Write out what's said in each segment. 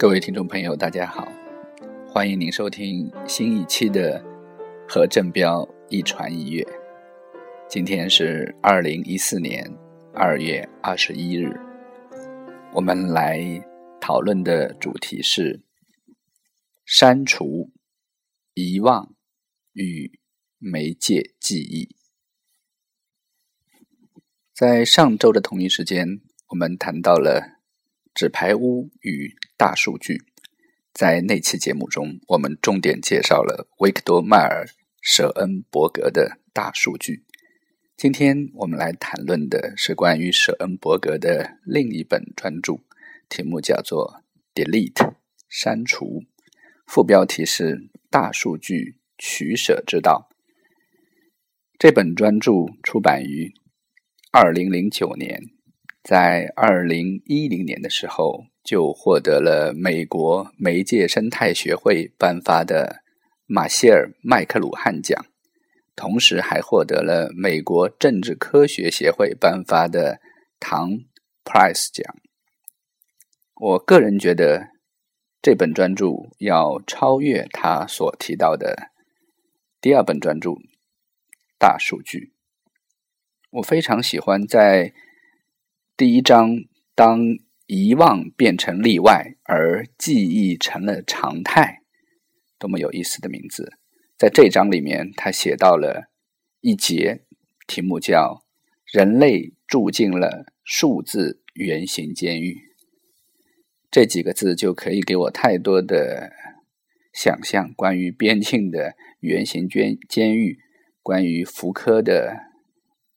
各位听众朋友，大家好，欢迎您收听新一期的《和正彪一传一乐》。今天是二零一四年二月二十一日，我们来讨论的主题是删除、遗忘与媒介记忆。在上周的同一时间，我们谈到了纸牌屋与。大数据，在那期节目中，我们重点介绍了维克多·迈尔·舍恩伯格的大数据。今天我们来谈论的是关于舍恩伯格的另一本专著，题目叫做《Delete》删除，副标题是《大数据取舍之道》。这本专著出版于二零零九年，在二零一零年的时候。就获得了美国媒介生态学会颁发的马歇尔·麦克鲁汉奖，同时还获得了美国政治科学协会颁发的唐 Price 奖。我个人觉得这本专著要超越他所提到的第二本专著《大数据》。我非常喜欢在第一章当。遗忘变成例外，而记忆成了常态，多么有意思的名字！在这章里面，他写到了一节，题目叫“人类住进了数字圆形监狱”。这几个字就可以给我太多的想象，关于边境的圆形监监狱，关于福柯的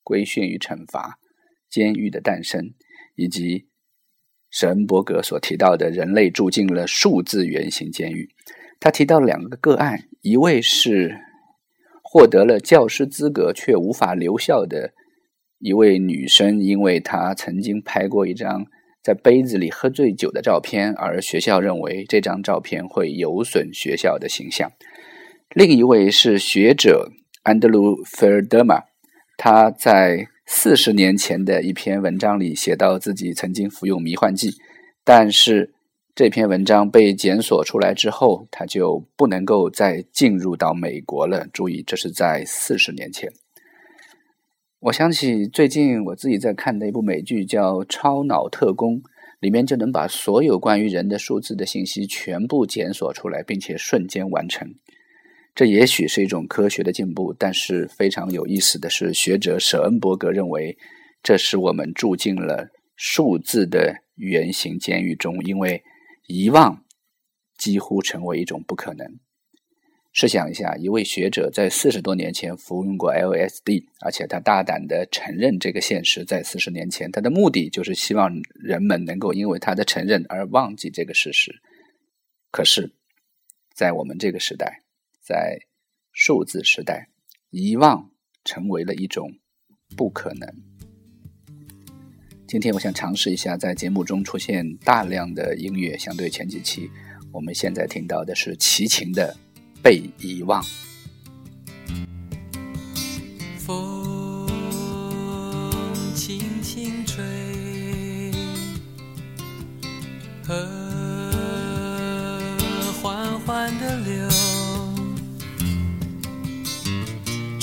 规训与惩罚，监狱的诞生，以及。舍恩伯格所提到的人类住进了数字圆形监狱，他提到两个个案，一位是获得了教师资格却无法留校的一位女生，因为她曾经拍过一张在杯子里喝醉酒的照片，而学校认为这张照片会有损学校的形象。另一位是学者安德鲁·菲尔德玛，他在。四十年前的一篇文章里写到自己曾经服用迷幻剂，但是这篇文章被检索出来之后，他就不能够再进入到美国了。注意，这是在四十年前。我想起最近我自己在看的一部美剧，叫《超脑特工》，里面就能把所有关于人的数字的信息全部检索出来，并且瞬间完成。这也许是一种科学的进步，但是非常有意思的是，学者舍恩伯格认为，这使我们住进了数字的圆形监狱中，因为遗忘几乎成为一种不可能。试想一下，一位学者在四十多年前服用过 LSD，而且他大胆的承认这个现实，在四十年前，他的目的就是希望人们能够因为他的承认而忘记这个事实。可是，在我们这个时代，在数字时代，遗忘成为了一种不可能。今天我想尝试一下，在节目中出现大量的音乐，相对前几期，我们现在听到的是齐秦的《被遗忘》。风轻轻吹，河缓缓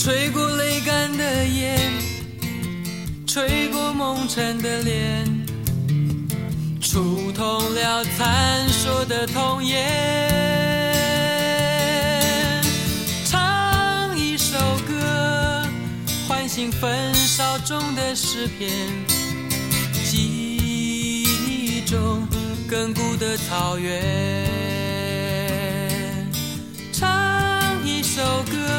吹过泪干的眼，吹过梦沉的脸，触痛了残说的童颜。唱一首歌，唤醒焚烧中的诗篇，记忆中亘古的草原。唱一首歌。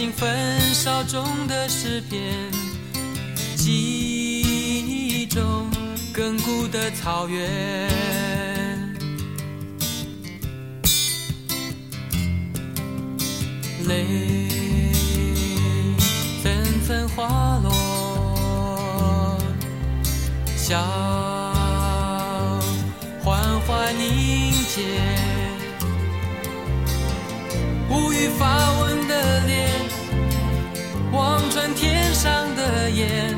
唤醒焚烧中的诗篇，记忆中亘古的草原，泪纷纷滑落，笑缓缓凝结，无语发问。上的眼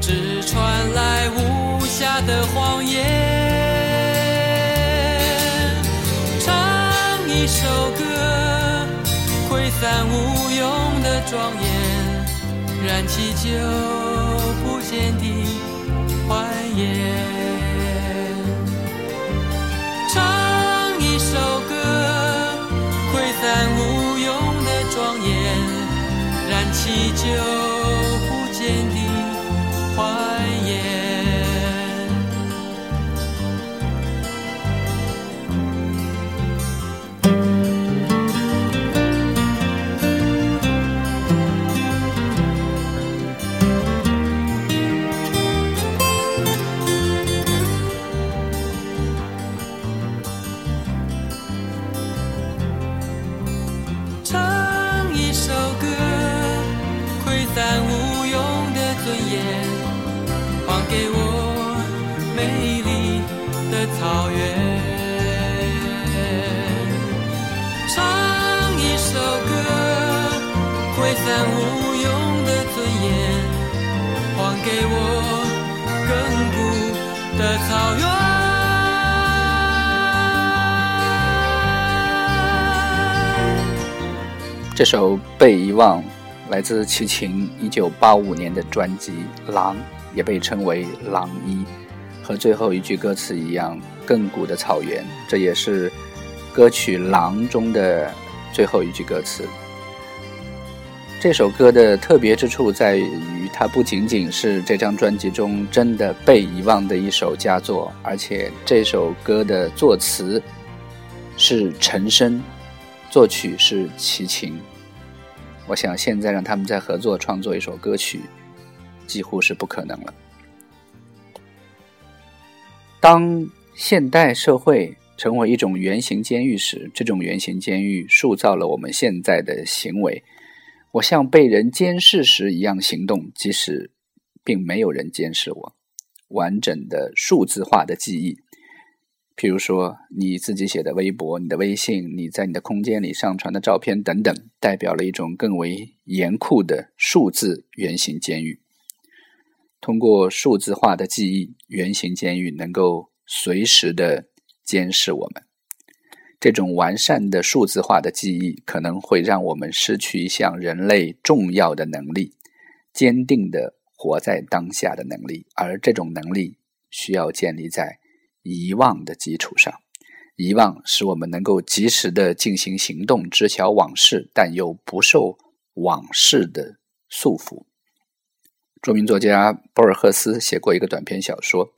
只传来无暇的谎言。唱一首歌挥散无用的庄严燃起久不见的欢颜。喜酒这首《被遗忘》来自齐秦1985年的专辑《狼》，也被称为《狼一》，和最后一句歌词一样，“亘古的草原”，这也是歌曲《狼》中的最后一句歌词。这首歌的特别之处在于，它不仅仅是这张专辑中真的被遗忘的一首佳作，而且这首歌的作词是陈升，作曲是齐秦。我想现在让他们再合作创作一首歌曲，几乎是不可能了。当现代社会成为一种圆形监狱时，这种圆形监狱塑造了我们现在的行为。我像被人监视时一样行动，即使并没有人监视我。完整的数字化的记忆。譬如说，你自己写的微博、你的微信、你在你的空间里上传的照片等等，代表了一种更为严酷的数字圆形监狱。通过数字化的记忆，圆形监狱能够随时的监视我们。这种完善的数字化的记忆，可能会让我们失去一项人类重要的能力——坚定的活在当下的能力。而这种能力需要建立在。遗忘的基础上，遗忘使我们能够及时的进行行动，知晓往事，但又不受往事的束缚。著名作家博尔赫斯写过一个短篇小说，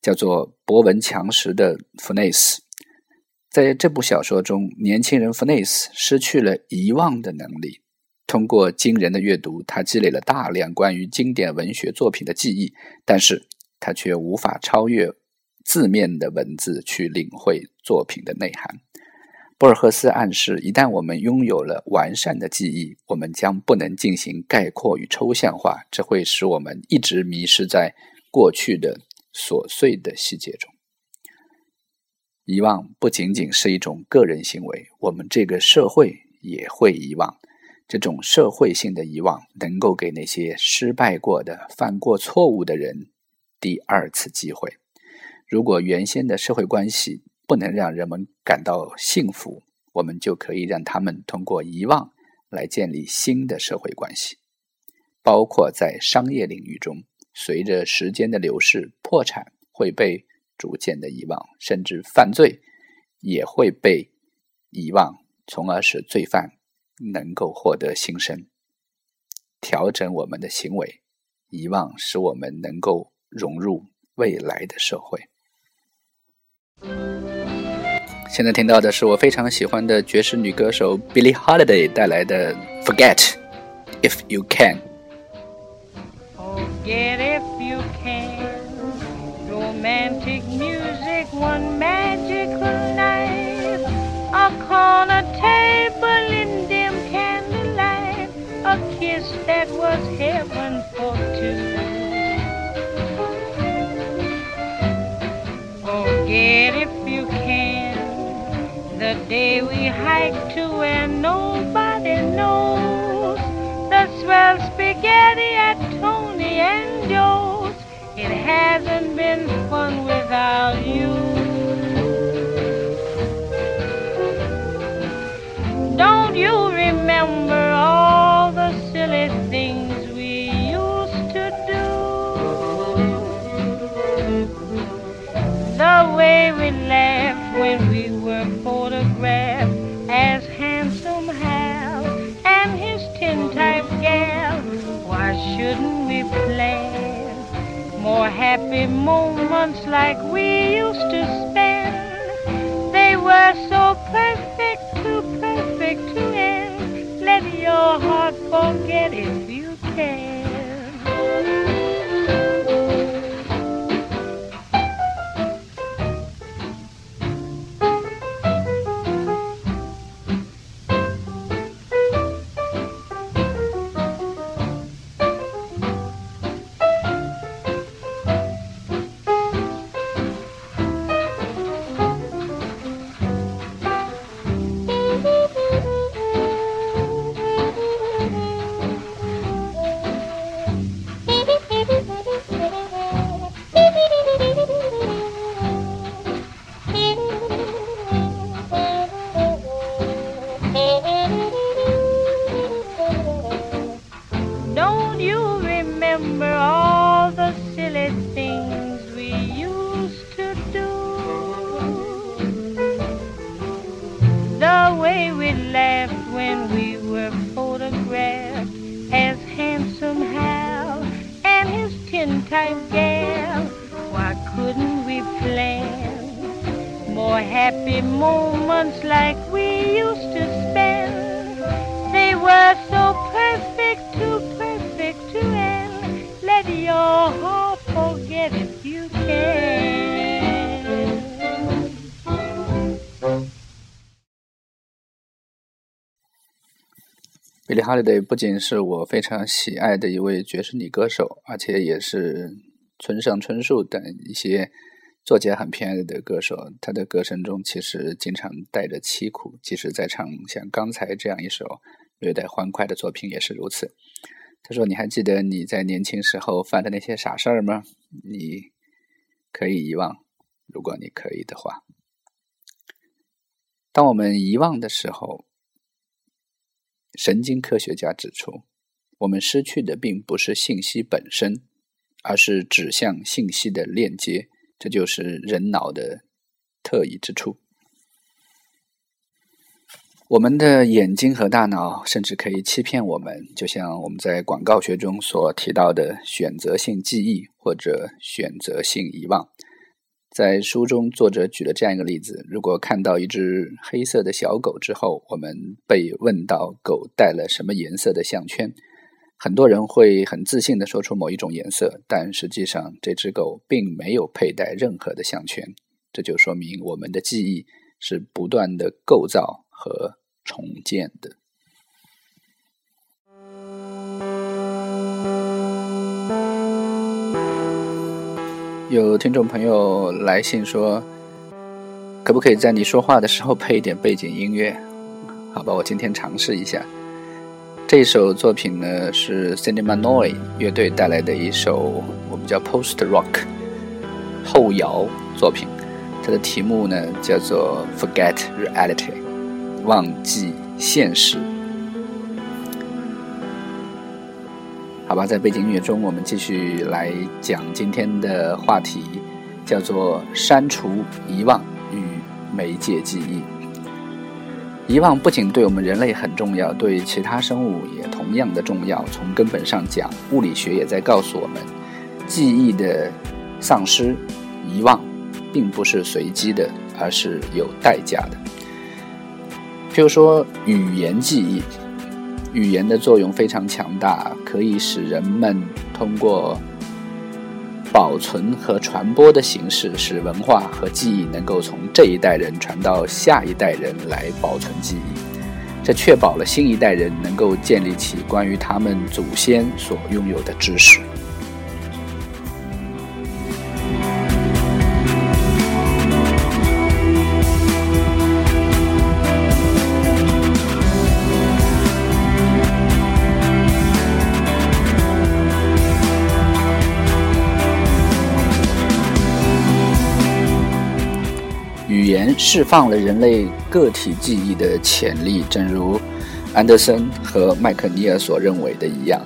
叫做《博闻强识的弗内斯》。在这部小说中，年轻人弗内斯失去了遗忘的能力。通过惊人的阅读，他积累了大量关于经典文学作品的记忆，但是他却无法超越。字面的文字去领会作品的内涵。博尔赫斯暗示，一旦我们拥有了完善的记忆，我们将不能进行概括与抽象化，这会使我们一直迷失在过去的琐碎的细节中。遗忘不仅仅是一种个人行为，我们这个社会也会遗忘。这种社会性的遗忘，能够给那些失败过的、犯过错误的人第二次机会。如果原先的社会关系不能让人们感到幸福，我们就可以让他们通过遗忘来建立新的社会关系，包括在商业领域中，随着时间的流逝，破产会被逐渐的遗忘，甚至犯罪也会被遗忘，从而使罪犯能够获得新生，调整我们的行为。遗忘使我们能够融入未来的社会。现在听到的是我非常喜欢的爵士女歌手 Billie Holiday 带来的《Forget If You Can》。Forget if you can. Romantic music, one magical night. A corner table in dim candlelight. A kiss that was heaven day we hike to where nobody knows the swell spaghetti at Tony and Joe's. It hasn't been fun without you. Don't you remember? Photographed as handsome Hal and his tin-type gal. Why shouldn't we plan more happy moments like we used to spend? They were so perfect, too perfect to end. Let your heart forget if you can. Your heart forget if you can. 比利·哈利 y 不仅是我非常喜爱的一位爵士女歌手，而且也是村上春树等一些作家很偏爱的歌手。他的歌声中其实经常带着凄苦，即使在唱像刚才这样一首略带欢快的作品也是如此。他说：“你还记得你在年轻时候犯的那些傻事儿吗？你可以遗忘，如果你可以的话。当我们遗忘的时候。”神经科学家指出，我们失去的并不是信息本身，而是指向信息的链接。这就是人脑的特异之处。我们的眼睛和大脑甚至可以欺骗我们，就像我们在广告学中所提到的选择性记忆或者选择性遗忘。在书中，作者举了这样一个例子：如果看到一只黑色的小狗之后，我们被问到狗戴了什么颜色的项圈，很多人会很自信地说出某一种颜色，但实际上这只狗并没有佩戴任何的项圈。这就说明我们的记忆是不断的构造和重建的。有听众朋友来信说：“可不可以在你说话的时候配一点背景音乐？”好吧，我今天尝试一下。这首作品呢是 Cinema Noi 乐队带来的一首我们叫 Post Rock 后摇作品，它的题目呢叫做 Forget Reality，忘记现实。好吧，在背景音乐中，我们继续来讲今天的话题，叫做删除、遗忘与媒介记忆。遗忘不仅对我们人类很重要，对其他生物也同样的重要。从根本上讲，物理学也在告诉我们，记忆的丧失、遗忘，并不是随机的，而是有代价的。譬如说，语言记忆。语言的作用非常强大，可以使人们通过保存和传播的形式，使文化和记忆能够从这一代人传到下一代人来保存记忆。这确保了新一代人能够建立起关于他们祖先所拥有的知识。释放了人类个体记忆的潜力，正如安德森和麦克尼尔所认为的一样。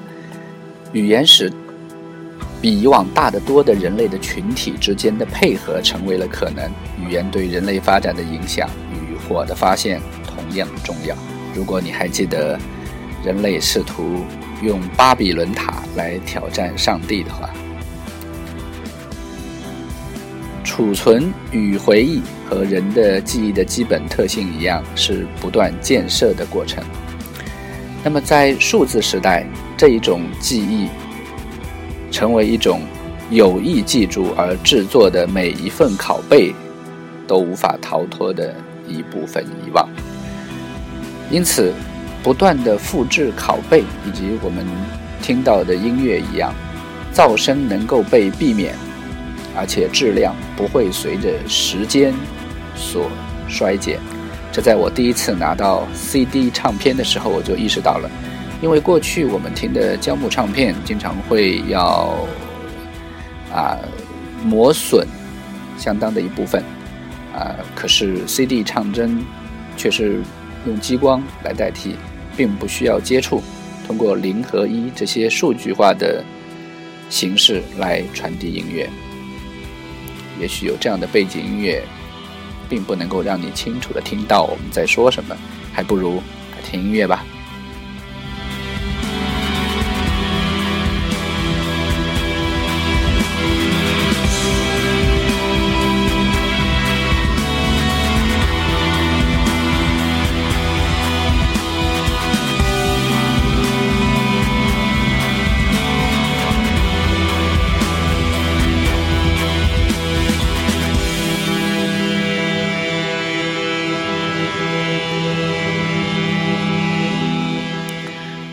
语言使比以往大得多的人类的群体之间的配合成为了可能。语言对人类发展的影响与火的发现同样重要。如果你还记得，人类试图用巴比伦塔来挑战上帝的话，储存与回忆和人的记忆的基本特性一样，是不断建设的过程。那么，在数字时代，这一种记忆成为一种有意记住而制作的每一份拷贝都无法逃脱的一部分遗忘。因此，不断的复制拷贝，以及我们听到的音乐一样，噪声能够被避免，而且质量不会随着时间所衰减。这在我第一次拿到 CD 唱片的时候，我就意识到了，因为过去我们听的胶木唱片经常会要啊磨损相当的一部分啊，可是 CD 唱针却是用激光来代替，并不需要接触，通过零和一这些数据化的形式来传递音乐。也许有这样的背景音乐。并不能够让你清楚的听到我们在说什么，还不如听音乐吧。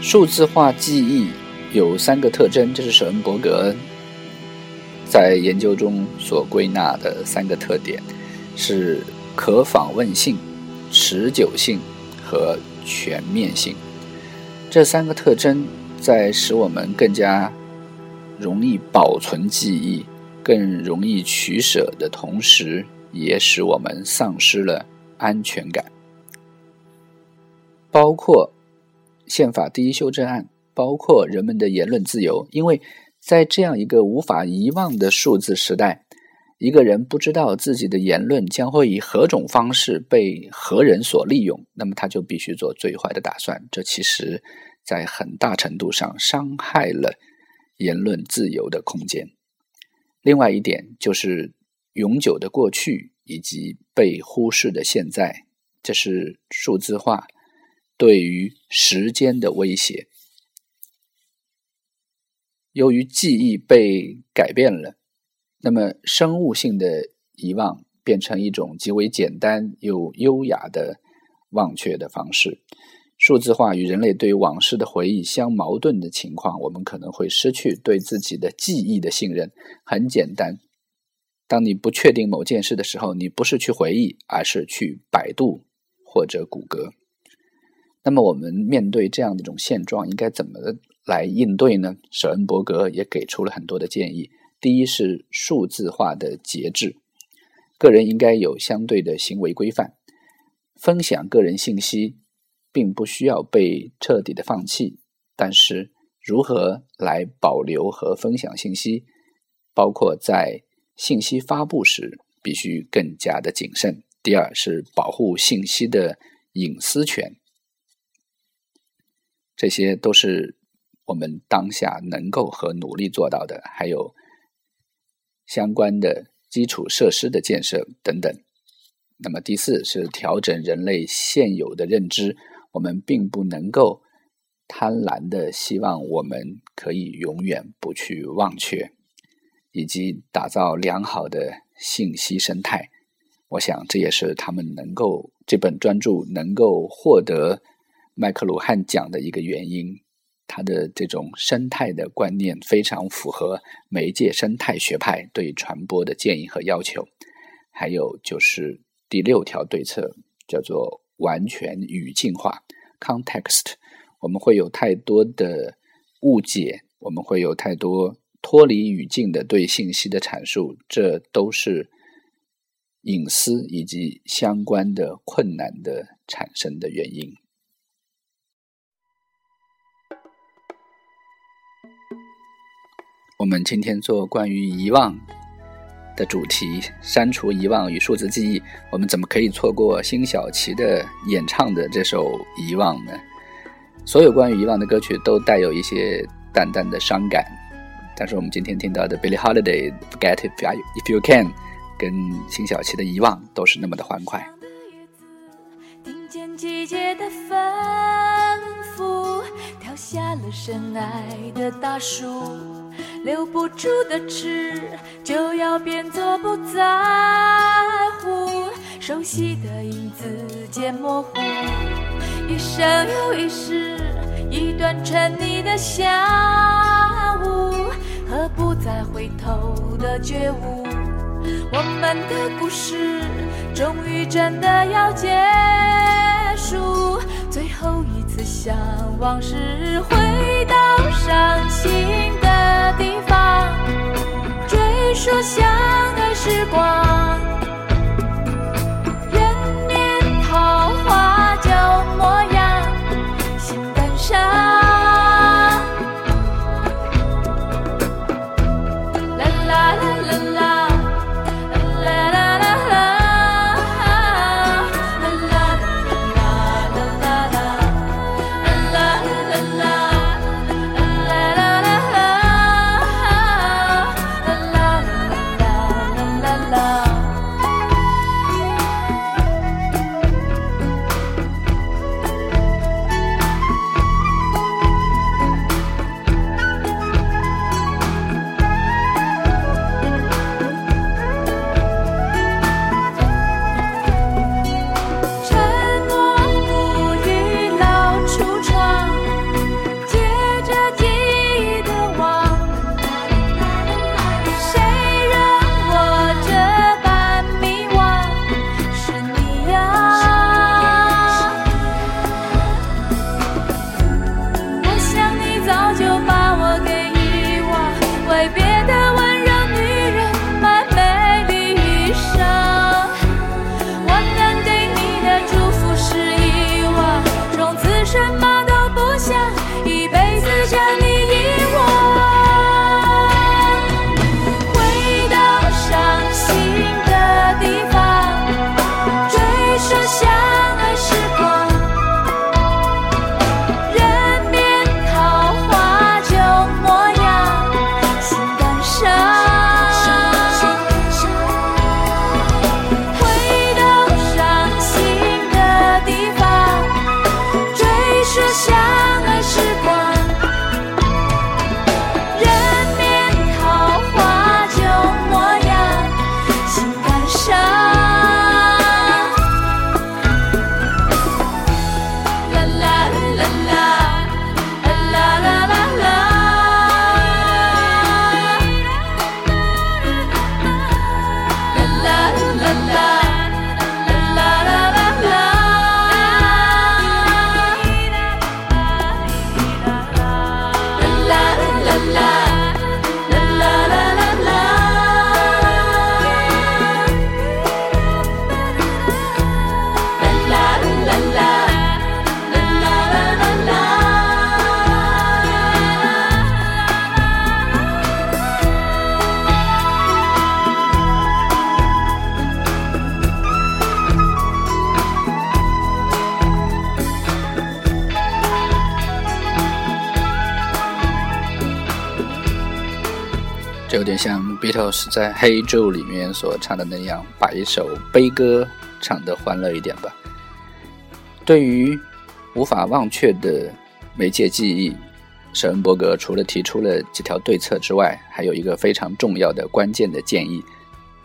数字化记忆有三个特征，这是舍恩伯格在研究中所归纳的三个特点：是可访问性、持久性和全面性。这三个特征在使我们更加容易保存记忆、更容易取舍的同时，也使我们丧失了安全感，包括。宪法第一修正案包括人们的言论自由，因为在这样一个无法遗忘的数字时代，一个人不知道自己的言论将会以何种方式被何人所利用，那么他就必须做最坏的打算。这其实，在很大程度上伤害了言论自由的空间。另外一点就是永久的过去以及被忽视的现在，这是数字化。对于时间的威胁，由于记忆被改变了，那么生物性的遗忘变成一种极为简单又优雅的忘却的方式。数字化与人类对往事的回忆相矛盾的情况，我们可能会失去对自己的记忆的信任。很简单，当你不确定某件事的时候，你不是去回忆，而是去百度或者谷歌。那么，我们面对这样的一种现状，应该怎么来应对呢？舍恩伯格也给出了很多的建议。第一是数字化的节制，个人应该有相对的行为规范。分享个人信息，并不需要被彻底的放弃，但是如何来保留和分享信息，包括在信息发布时，必须更加的谨慎。第二是保护信息的隐私权。这些都是我们当下能够和努力做到的，还有相关的基础设施的建设等等。那么第四是调整人类现有的认知，我们并不能够贪婪的希望我们可以永远不去忘却，以及打造良好的信息生态。我想这也是他们能够这本专著能够获得。麦克鲁汉讲的一个原因，他的这种生态的观念非常符合媒介生态学派对传播的建议和要求。还有就是第六条对策，叫做完全语境化 （context）。我们会有太多的误解，我们会有太多脱离语境的对信息的阐述，这都是隐私以及相关的困难的产生的原因。我们今天做关于遗忘的主题，删除遗忘与数字记忆，我们怎么可以错过辛晓琪的演唱的这首《遗忘》呢？所有关于遗忘的歌曲都带有一些淡淡的伤感，但是我们今天听到的 Billie Holiday《Forget If I If You Can》跟辛晓琪的《遗忘》都是那么的欢快。听见季节的吩咐，跳下了深爱的大树，留不住的痴，就要变作不在乎，熟悉的影子渐模糊，一生又一世，一段沉溺的下午，和不再回头的觉悟。我们的故事终于真的要结束，最后一次想往事回到伤心的地方，追溯相爱时光，这有点像 Beatles 在《Hey Joe》里面所唱的那样，把一首悲歌唱得欢乐一点吧。对于无法忘却的媒介记忆，舍恩伯格除了提出了几条对策之外，还有一个非常重要的关键的建议，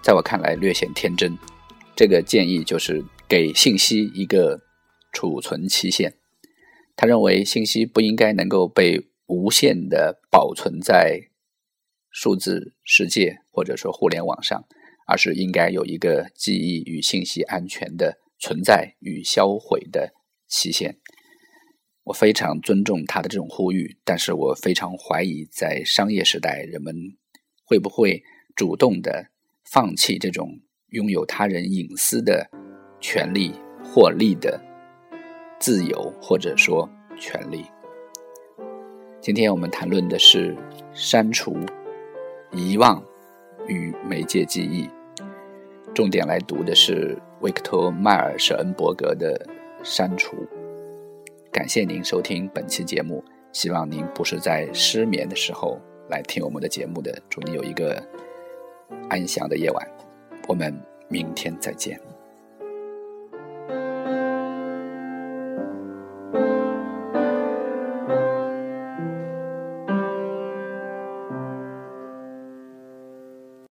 在我看来略显天真。这个建议就是给信息一个储存期限。他认为信息不应该能够被无限的保存在数字世界或者说互联网上，而是应该有一个记忆与信息安全的存在与销毁的期限。我非常尊重他的这种呼吁，但是我非常怀疑，在商业时代，人们会不会主动的放弃这种拥有他人隐私的权利、获利的自由，或者说权利。今天我们谈论的是删除遗忘与媒介记忆。重点来读的是维克托·迈尔舍恩伯格的《删除》。感谢您收听本期节目，希望您不是在失眠的时候来听我们的节目的。祝你有一个安详的夜晚，我们明天再见。